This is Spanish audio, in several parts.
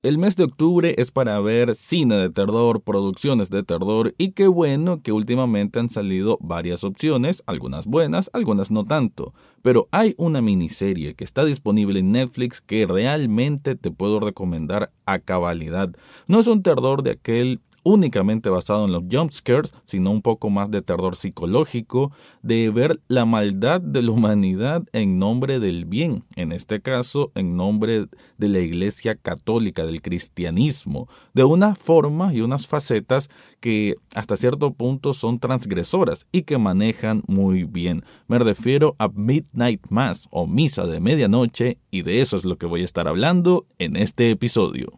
El mes de octubre es para ver cine de terror, producciones de terror y qué bueno que últimamente han salido varias opciones, algunas buenas, algunas no tanto. Pero hay una miniserie que está disponible en Netflix que realmente te puedo recomendar a cabalidad. No es un terror de aquel únicamente basado en los jumpscares, sino un poco más de terror psicológico, de ver la maldad de la humanidad en nombre del bien, en este caso en nombre de la Iglesia Católica, del cristianismo, de una forma y unas facetas que hasta cierto punto son transgresoras y que manejan muy bien. Me refiero a Midnight Mass o Misa de Medianoche y de eso es lo que voy a estar hablando en este episodio.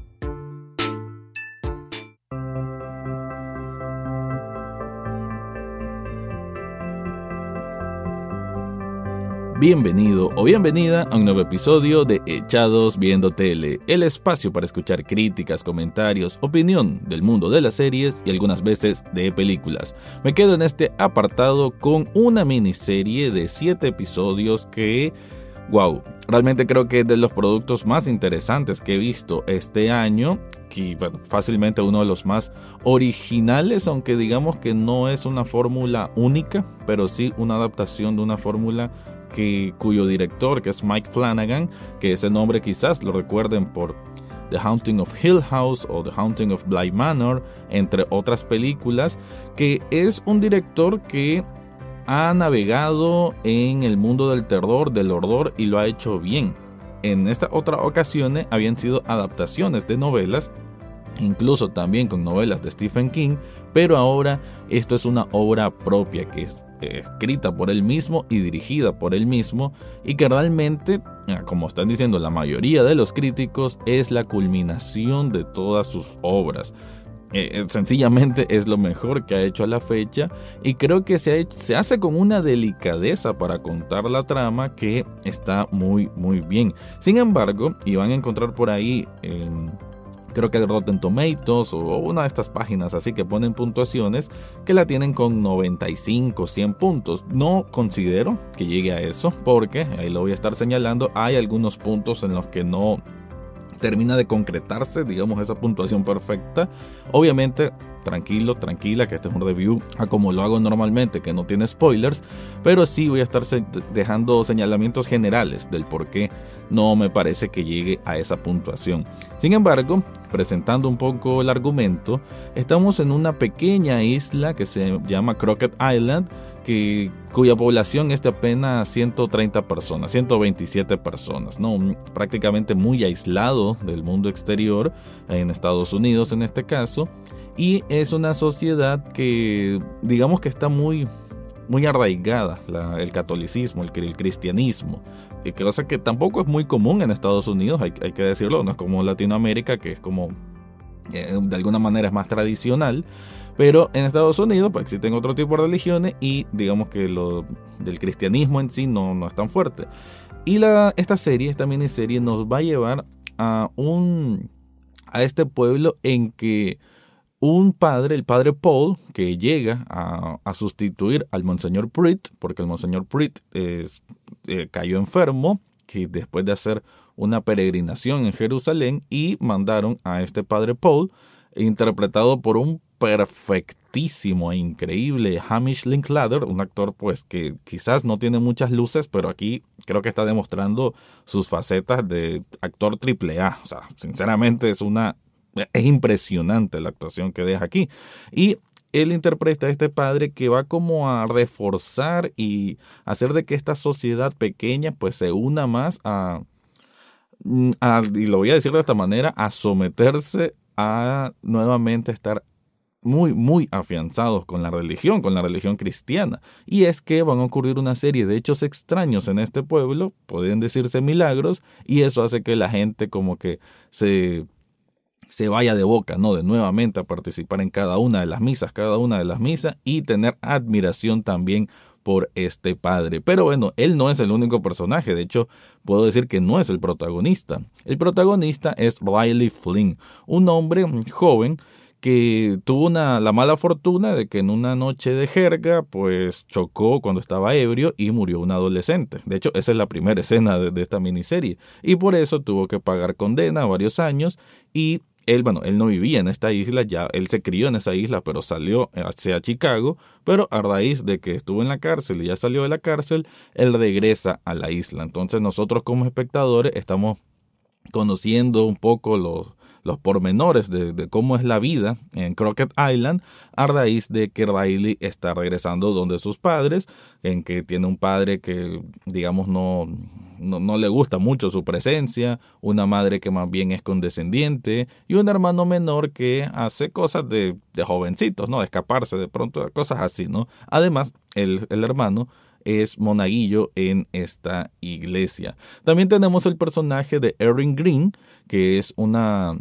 Bienvenido o bienvenida a un nuevo episodio de Echados Viendo Tele, el espacio para escuchar críticas, comentarios, opinión del mundo de las series y algunas veces de películas. Me quedo en este apartado con una miniserie de 7 episodios que, wow, realmente creo que es de los productos más interesantes que he visto este año y fácilmente uno de los más originales, aunque digamos que no es una fórmula única, pero sí una adaptación de una fórmula cuyo director, que es Mike Flanagan, que ese nombre quizás lo recuerden por The Haunting of Hill House o The Haunting of Bly Manor, entre otras películas, que es un director que ha navegado en el mundo del terror, del horror y lo ha hecho bien. En esta otra ocasiones habían sido adaptaciones de novelas, incluso también con novelas de Stephen King, pero ahora esto es una obra propia que es escrita por él mismo y dirigida por él mismo y que realmente, ah, como están diciendo la mayoría de los críticos, es la culminación de todas sus obras. Eh, eh, sencillamente es lo mejor que ha hecho a la fecha y creo que se, hace con una delicadeza para contar la trama que está muy muy bien. Sin embargo, y van a encontrar por ahí creo que de Rotten Tomatoes o una de estas páginas así que ponen puntuaciones que la tienen con 95, 100 puntos. No considero que llegue a eso porque, ahí lo voy a estar señalando, hay algunos puntos en los que no termina de concretarse, digamos, esa puntuación perfecta. Obviamente, tranquilo, tranquila, que este es un review a como lo hago normalmente, que no tiene spoilers, pero sí voy a estar dejando señalamientos generales del por qué no me parece que llegue a esa puntuación. Sin embargo, presentando un poco el argumento, estamos en una pequeña isla que se llama Crockett Island, cuya población es de apenas 130 personas, 127 personas, ¿no? prácticamente muy aislado del mundo exterior, en Estados Unidos en este caso, y es una sociedad que digamos que está muy, muy arraigada, el catolicismo, el, cristianismo, cosa que tampoco es muy común en Estados Unidos, hay, hay que decirlo, no es como Latinoamérica, que es como, eh, de alguna manera es más tradicional, pero en Estados Unidos pues, existen otro tipo de religiones y digamos que lo del cristianismo en sí no, no es tan fuerte. Y esta serie, esta miniserie nos va a llevar a un a este pueblo en que un padre, el padre Paul, que llega a, sustituir al monseñor Prit, porque el monseñor Prit eh, cayó enfermo, que después de hacer una peregrinación en Jerusalén y mandaron a este padre Paul, interpretado por un perfectísimo e increíble Hamish Linklater, un actor pues que quizás no tiene muchas luces, pero aquí creo que está demostrando sus facetas de actor triple A. O sea, sinceramente es una es impresionante la actuación que deja aquí. Y él interpreta a este padre que va como a reforzar y hacer de que esta sociedad pequeña pues se una más a, a y lo voy a decir de esta manera, a someterse a nuevamente estar muy, muy afianzados con la religión, con la religión cristiana. Y es que van a ocurrir una serie de hechos extraños en este pueblo, pueden decirse milagros, y eso hace que la gente como que se se vaya de boca, ¿no? De nuevamente a participar en cada una de las misas, cada una de las misas y tener admiración también por este padre. Pero bueno, él no es el único personaje, de hecho puedo decir que no es el protagonista. El protagonista es Riley Flynn, un hombre joven que tuvo una, la mala fortuna de que en una noche de jerga, pues chocó cuando estaba ebrio y murió un adolescente. De hecho, esa es la primera escena de, de esta miniserie. Y por eso tuvo que pagar condena varios años y él, bueno, él no vivía en esta isla, ya él se crió en esa isla, pero salió hacia Chicago, pero a raíz de que estuvo en la cárcel y ya salió de la cárcel, él regresa a la isla. Entonces nosotros como espectadores estamos conociendo un poco los, los pormenores de, cómo es la vida en Crockett Island a raíz de que Riley está regresando donde sus padres, en que tiene un padre que digamos no, no, le gusta mucho su presencia, una madre que más bien es condescendiente y un hermano menor que hace cosas de, de jovencitos, ¿no? Escaparse de pronto, cosas así, ¿no? Además, el, el hermano es monaguillo en esta iglesia. También tenemos el personaje de Erin Green, que es una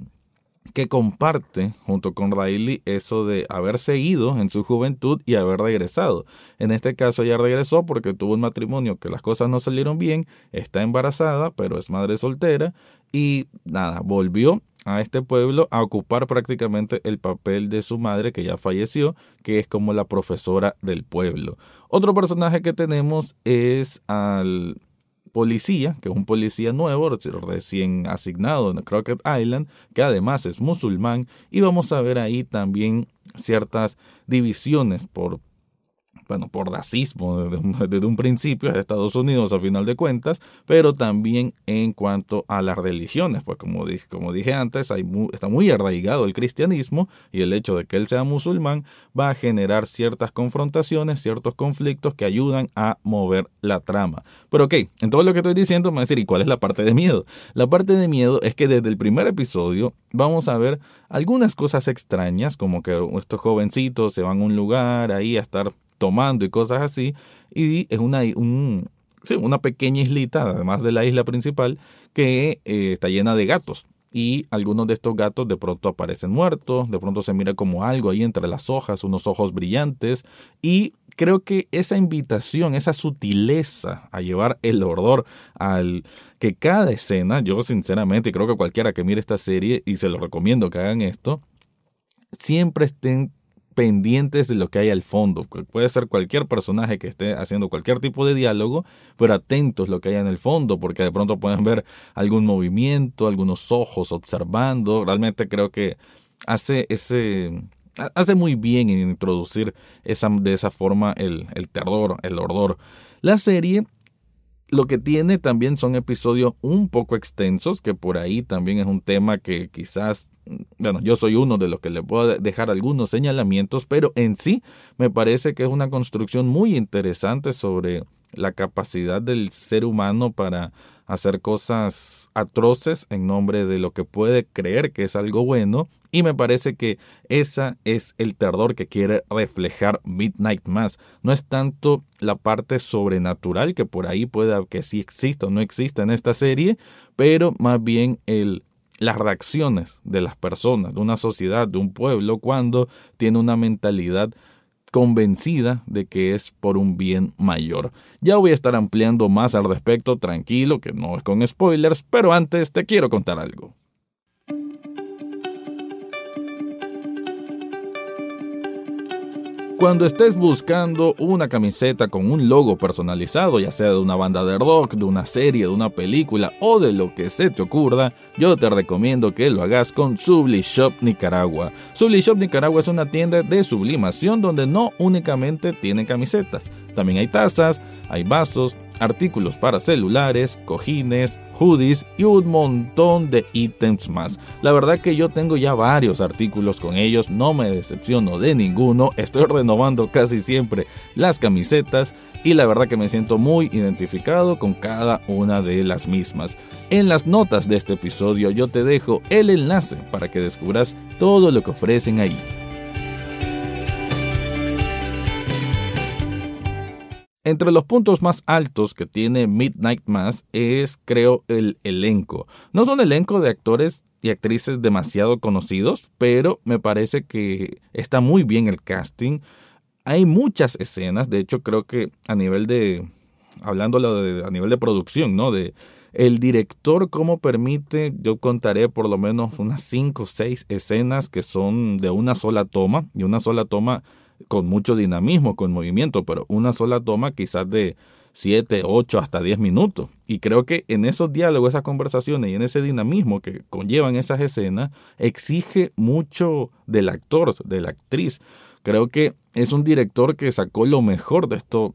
que comparte junto con Riley eso de haber seguido en su juventud y haber regresado. En este caso ella regresó porque tuvo un matrimonio que las cosas no salieron bien, está embarazada, pero es madre soltera y nada, volvió a este pueblo a ocupar prácticamente el papel de su madre que ya falleció, que es como la profesora del pueblo. Otro personaje que tenemos es al policía, que es un policía nuevo, recién asignado en Crockett Island, que además es musulmán, y vamos a ver ahí también ciertas divisiones por bueno, por racismo desde un, principio de Estados Unidos a final de cuentas, pero también en cuanto a las religiones, pues como dije, como dije antes, está muy arraigado el cristianismo y el hecho de que él sea musulmán va a generar ciertas confrontaciones, ciertos conflictos que ayudan a mover la trama. Pero ok, en todo lo que estoy diciendo me va a decir, ¿y cuál es la parte de miedo? La parte de miedo es que desde el primer episodio vamos a ver algunas cosas extrañas, como que estos jovencitos se van a un lugar ahí a estar tomando y cosas así. Y es una, un, una pequeña islita, además de la isla principal, que eh, está llena de gatos. Y algunos de estos gatos de pronto aparecen muertos, de pronto se mira como algo ahí entre las hojas, unos ojos brillantes. Y creo que esa invitación, esa sutileza a llevar el horror al que cada escena, yo sinceramente creo que cualquiera que mire esta serie, y se lo recomiendo que hagan esto, siempre estén pendientes de lo que hay al fondo. Puede ser cualquier personaje que esté haciendo cualquier tipo de diálogo, pero atentos a lo que hay en el fondo, porque de pronto pueden ver algún movimiento, algunos ojos observando. Realmente creo que hace ese hace muy bien en introducir esa, de esa forma el, el terror, el horror. La serie lo que tiene también son episodios un poco extensos, que por ahí también es un tema que quizás, bueno, yo soy uno de los que le puedo dejar algunos señalamientos, pero en sí me parece que es una construcción muy interesante sobre la capacidad del ser humano para hacer cosas atroces en nombre de lo que puede creer que es algo bueno y me parece que esa es el terror que quiere reflejar Midnight Mass. No es tanto la parte sobrenatural que por ahí pueda que sí exista o no exista en esta serie, pero más bien el las reacciones de las personas, de una sociedad, de un pueblo, cuando tiene una mentalidad convencida de que es por un bien mayor. Ya voy a estar ampliando más al respecto, tranquilo, que no es con spoilers, pero antes te quiero contar algo. Cuando estés buscando una camiseta con un logo personalizado, ya sea de una banda de rock, de una serie, de una película o de lo que se te ocurra, yo te recomiendo que lo hagas con Subli Shop Nicaragua. Subli Shop Nicaragua es una tienda de sublimación donde no únicamente tienen camisetas, también hay tazas, hay vasos, artículos para celulares, cojines, hoodies y un montón de ítems más. La verdad que yo tengo ya varios artículos con ellos, no me decepciono de ninguno, estoy renovando casi siempre las camisetas y la verdad que me siento muy identificado con cada una de las mismas. En las notas de este episodio yo te dejo el enlace para que descubras todo lo que ofrecen ahí. Entre los puntos más altos que tiene Midnight Mass es, creo, el elenco. No son elenco de actores y actrices demasiado conocidos, pero me parece que está muy bien el casting. Hay muchas escenas, de hecho creo que a nivel de, hablando a nivel de producción, ¿no? De el director cómo permite, yo contaré por lo menos unas cinco o seis escenas que son de una sola toma, y una sola toma con mucho dinamismo, con movimiento, pero una sola toma quizás de 7, 8, hasta 10 minutos. Y creo que en esos diálogos, esas conversaciones y en ese dinamismo que conllevan esas escenas, exige mucho del actor, de la actriz. Creo que es un director que sacó lo mejor de esto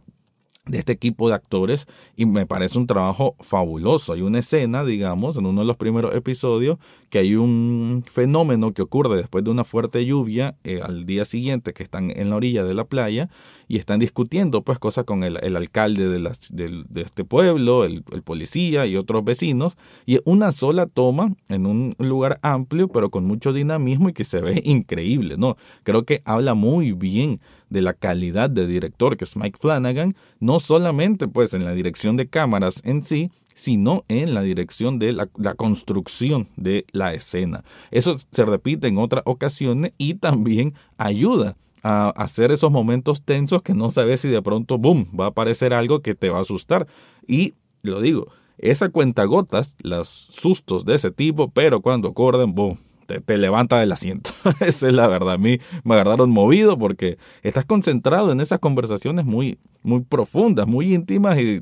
de este equipo de actores y me parece un trabajo fabuloso. Hay una escena, digamos, en uno de los primeros episodios, que hay un fenómeno que ocurre después de una fuerte lluvia eh, al día siguiente que están en la orilla de la playa y están discutiendo pues cosas con el, alcalde de, de, este pueblo, el, el, policía y otros vecinos y una sola toma en un lugar amplio pero con mucho dinamismo y que se ve increíble, ¿no? Creo que habla muy bien de la calidad de director que es Mike Flanagan, no solamente pues en la dirección de cámaras en sí, sino en la dirección de la, construcción de la escena. Eso se repite en otras ocasiones y también ayuda a hacer esos momentos tensos que no sabes si de pronto, boom, va a aparecer algo que te va a asustar. Y lo digo, esa cuenta gotas, los sustos de ese tipo, pero cuando acorden, boom, te, levanta del asiento. Esa es la verdad. A mí me agarraron movido porque estás concentrado en esas conversaciones muy, muy profundas, muy íntimas y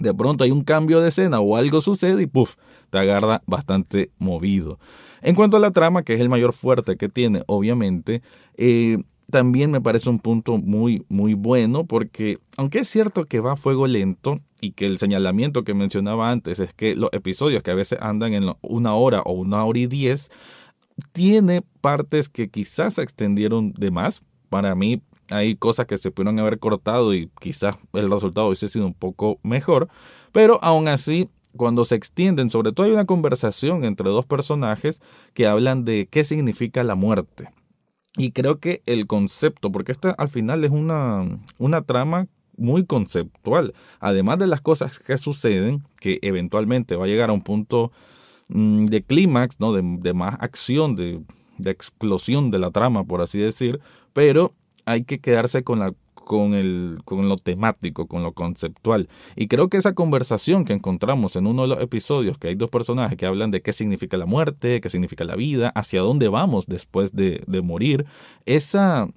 de pronto hay un cambio de escena o algo sucede y puff, te agarra bastante movido. En cuanto a la trama, que es el mayor fuerte que tiene, obviamente, eh, también me parece un punto muy, muy bueno porque aunque es cierto que va a fuego lento y que el señalamiento que mencionaba antes es que los episodios que a veces andan en una hora o una hora y diez, tiene partes que quizás se extendieron de más. Para mí hay cosas que se pudieron haber cortado y quizás el resultado hubiese sido un poco mejor, pero aún así cuando se extienden, sobre todo hay una conversación entre dos personajes que hablan de qué significa la muerte. Y creo que el concepto, porque esta al final es una, una trama muy conceptual, además de las cosas que suceden, que eventualmente va a llegar a un punto mm, de clímax, ¿no? de, más acción, de, de explosión de la trama, por así decir, pero hay que quedarse con la con, el, con lo temático, con lo conceptual. Y creo que esa conversación que encontramos en uno de los episodios, que hay dos personajes que hablan de qué significa la muerte, qué significa la vida, hacia dónde vamos después de, morir, esa,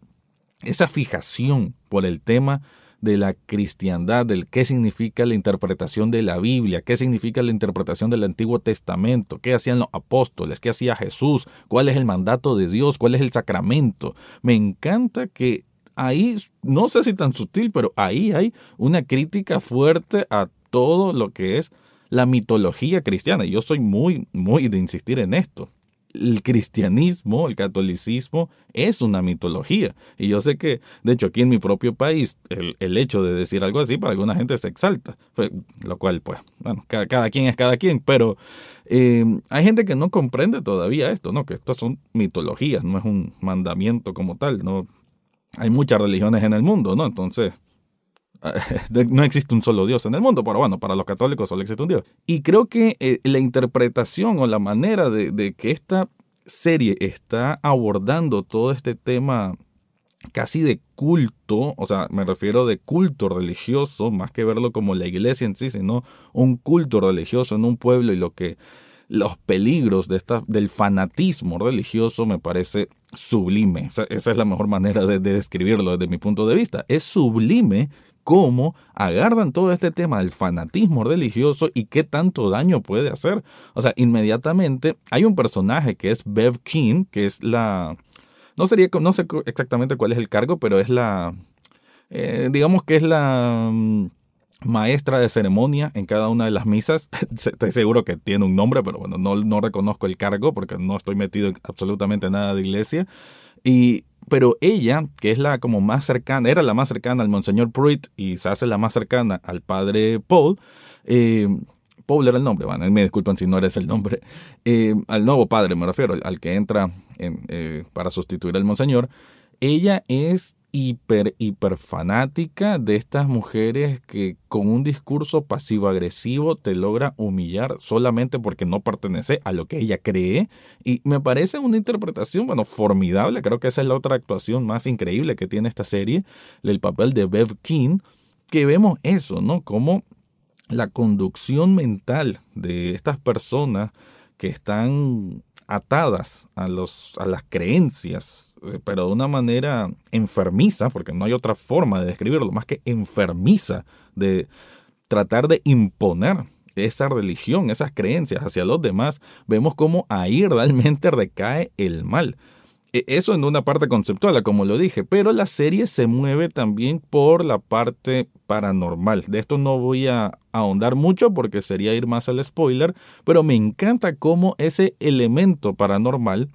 esa fijación por el tema de la cristiandad, del qué significa la interpretación de la Biblia, qué significa la interpretación del Antiguo Testamento, qué hacían los apóstoles, qué hacía Jesús, cuál es el mandato de Dios, cuál es el sacramento. Me encanta que ahí, no sé si tan sutil, pero ahí hay una crítica fuerte a todo lo que es la mitología cristiana. Yo soy muy, muy de insistir en esto. El cristianismo, el catolicismo, es una mitología. Y yo sé que, de hecho, aquí en mi propio país, el, hecho de decir algo así, para alguna gente se exalta. Pues, lo cual, pues, bueno, cada, quien es cada quien. Pero eh, hay gente que no comprende todavía esto, ¿no? Que estas son mitologías, no es un mandamiento como tal, ¿no? hay muchas religiones en el mundo, ¿no? Entonces, no existe un solo Dios en el mundo, pero bueno, para los católicos solo existe un Dios. Y creo que eh, la interpretación o la manera de, que esta serie está abordando todo este tema casi de culto, o sea, me refiero de culto religioso, más que verlo como la iglesia en sí, sino un culto religioso en un pueblo y lo que los peligros de esta, del fanatismo religioso me parece sublime. esa es la mejor manera de, describirlo desde mi punto de vista. Es sublime cómo agarran todo este tema del fanatismo religioso y qué tanto daño puede hacer. O sea, inmediatamente hay un personaje que es Bev King, que es la... No, sería, no sé exactamente cuál es el cargo, pero es la... Eh, digamos que es la mm, maestra de ceremonia en cada una de las misas. Estoy seguro que tiene un nombre, pero bueno, no, no reconozco el cargo porque no estoy metido en absolutamente nada de iglesia. Y, pero ella, que es la como más cercana, era la más cercana al Monseñor Pruitt y se hace la más cercana al padre Paul. Eh, Paul era el nombre, bueno, me disculpan si no eres el nombre, eh, al nuevo padre me refiero, al que entra eh, para sustituir al Monseñor. Ella es hiper, hiper fanática de estas mujeres que con un discurso pasivo-agresivo te logra humillar solamente porque no pertenece a lo que ella cree. Y me parece una interpretación, bueno, formidable. Creo que esa es la otra actuación más increíble que tiene esta serie, el papel de Bev King, que vemos eso, ¿no? Como la conducción mental de estas personas que están atadas a, los, a las creencias, pero de una manera enfermiza, porque no hay otra forma de describirlo, más que enfermiza, de tratar de imponer esa religión, esas creencias hacia los demás, vemos cómo ahí realmente recae el mal. E, eso en una parte conceptual, como lo dije, pero la serie se mueve también por la parte paranormal. De esto no voy a ahondar mucho porque sería ir más al spoiler, pero me encanta cómo ese elemento paranormal,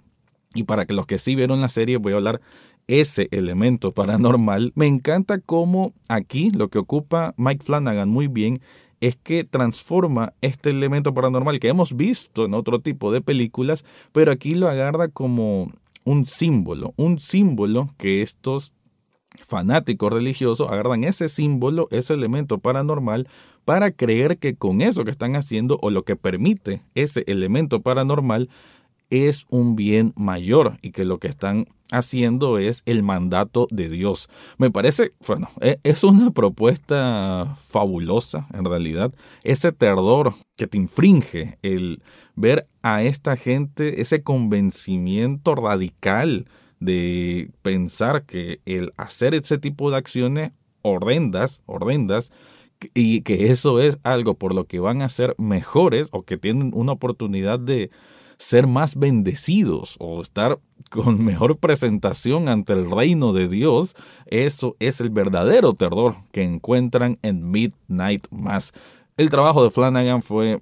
y para que los que sí vieron la serie voy a hablar ese elemento paranormal, me encanta cómo aquí lo que ocupa Mike Flanagan muy bien es que transforma este elemento paranormal que hemos visto en otro tipo de películas, pero aquí lo agarra como un símbolo, un símbolo que estos fanáticos religiosos agarran ese símbolo, ese elemento paranormal, para creer que con eso que están haciendo o lo que permite ese elemento paranormal es un bien mayor y que lo que están haciendo es el mandato de Dios. Me parece, bueno, e, es una propuesta fabulosa en realidad. Ese terror que te infringe el ver a esta gente, ese convencimiento radical de pensar que el hacer ese tipo de acciones horrendas, horrendas, y que eso es algo por lo que van a ser mejores o que tienen una oportunidad de ser más bendecidos o estar con mejor presentación ante el reino de Dios, eso es el verdadero terror que encuentran en Midnight Mass. El trabajo de Flanagan fue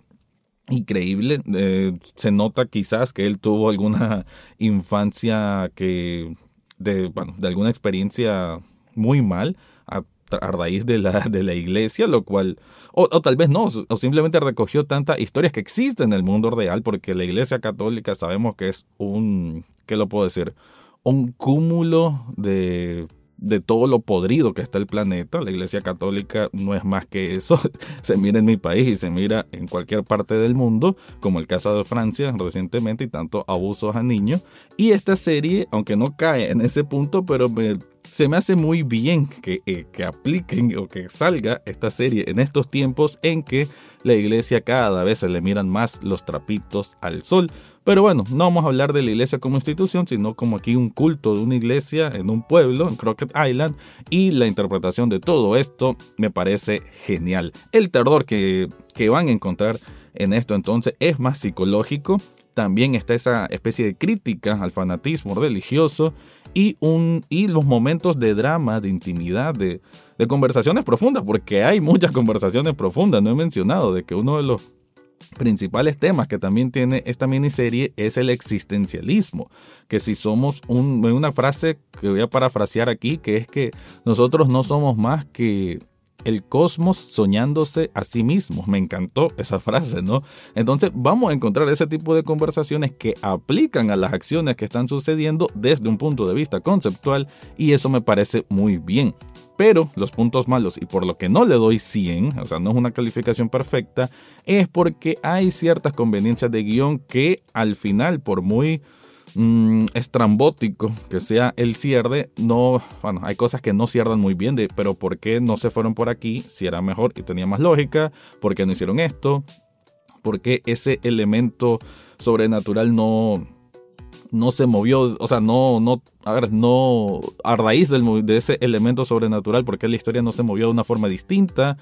increíble. Eh, se nota quizás que él tuvo alguna infancia que de, bueno, de alguna experiencia muy mal a, a raíz de la, de la iglesia, lo cual o, tal vez no, o simplemente recogió tantas historias que existen en el mundo real, porque la Iglesia Católica sabemos que es un, ¿qué lo puedo decir? Un cúmulo de de todo lo podrido que está el planeta. La Iglesia Católica no es más que eso. Se mira en mi país y se mira en cualquier parte del mundo, como el caso de Francia recientemente y tanto abusos a niños. Y esta serie, aunque no cae en ese punto, pero se me hace muy bien que, eh, que apliquen o que salga esta serie en estos tiempos en que la iglesia cada vez se le miran más los trapitos al sol. Pero bueno, no vamos a hablar de la iglesia como institución, sino como aquí un culto de una iglesia en un pueblo, en Crockett Island, y la interpretación de todo esto me parece genial. El terror que, que van a encontrar en esto entonces es más psicológico, también está esa especie de crítica al fanatismo religioso y, un, y los momentos de drama, de intimidad, de, de conversaciones profundas, porque hay muchas conversaciones profundas, no he mencionado de que uno de los principales temas que también tiene esta miniserie es el existencialismo, que si somos un, una frase que voy a parafrasear aquí, que es que nosotros no somos más que el cosmos soñándose a sí mismo. Me encantó esa frase, ¿no? Entonces vamos a encontrar ese tipo de conversaciones que aplican a las acciones que están sucediendo desde un punto de vista conceptual y eso me parece muy bien. Pero los puntos malos y por lo que no le doy 100, o sea, no es una calificación perfecta, es porque hay ciertas conveniencias de guion que al final, por muy Mm, estrambótico que sea el cierre, no, bueno, hay cosas que no cierran muy bien, de, pero ¿por qué no se fueron por aquí si era mejor y tenía más lógica? ¿Por qué no hicieron esto? ¿Por qué ese elemento sobrenatural no, no se movió, o sea, no, no, a ver, no, raíz de ese elemento sobrenatural, ¿por qué la historia no se movió de una forma distinta?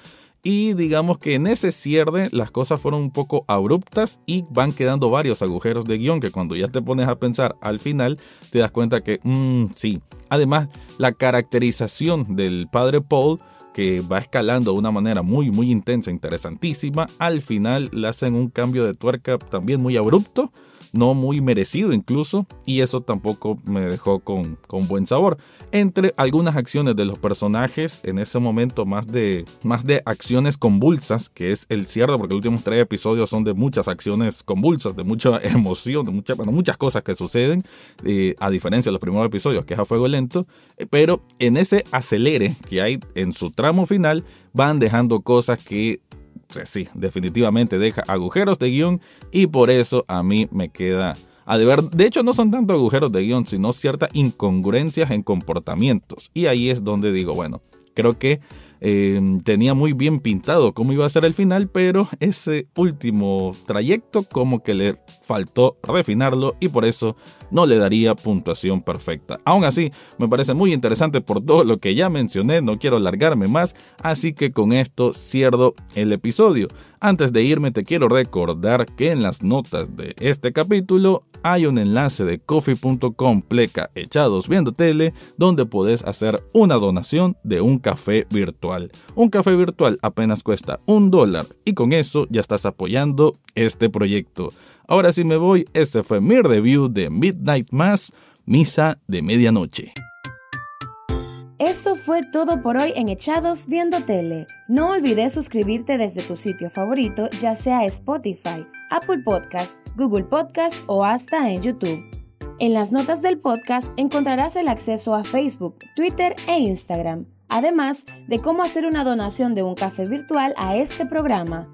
Y digamos que en ese cierre las cosas fueron un poco abruptas y van quedando varios agujeros de guion que cuando ya te pones a pensar al final te das cuenta que mmm, sí. Además, la caracterización del padre Paul que va escalando de una manera muy muy intensa, interesantísima, al final le hacen un cambio de tuerca también muy abrupto no muy merecido incluso, y eso tampoco me dejó con, con buen sabor. Entre algunas acciones de los personajes, en ese momento más de, más de acciones convulsas, que es el cierre, porque los últimos tres episodios son de muchas acciones convulsas, de mucha emoción, de mucha, muchas cosas que suceden, eh, a diferencia de los primeros episodios, que es a fuego lento, eh, pero en ese acelere que hay en su tramo final, van dejando cosas que sí, definitivamente deja agujeros de guion y por eso a mí me queda a deber. De hecho, no son tanto agujeros de guion, sino ciertas incongruencias en comportamientos. Y ahí es donde digo, bueno, creo que Em, tenía muy bien pintado cómo iba a ser el final, pero ese último trayecto como que le faltó refinarlo y por eso no le daría puntuación perfecta. Aún así, me parece muy interesante por todo lo que ya mencioné, no quiero alargarme más, así que con esto cierro el episodio. Antes de irme te quiero recordar que en las notas de este capítulo hay un enlace de coffee.com echados viendo tele donde puedes hacer una donación de un café virtual. Un café virtual apenas cuesta un dólar y con eso ya estás apoyando este proyecto. Ahora sí me voy, este fue mi review de Midnight Mass, Misa de Medianoche. Eso fue todo por hoy en Echados Viendo Tele. No olvides suscribirte desde tu sitio favorito, ya sea Spotify, Apple Podcast, Google Podcast o hasta en YouTube. En las notas del podcast encontrarás el acceso a Facebook, Twitter e Instagram, además de cómo hacer una donación de un café virtual a este programa.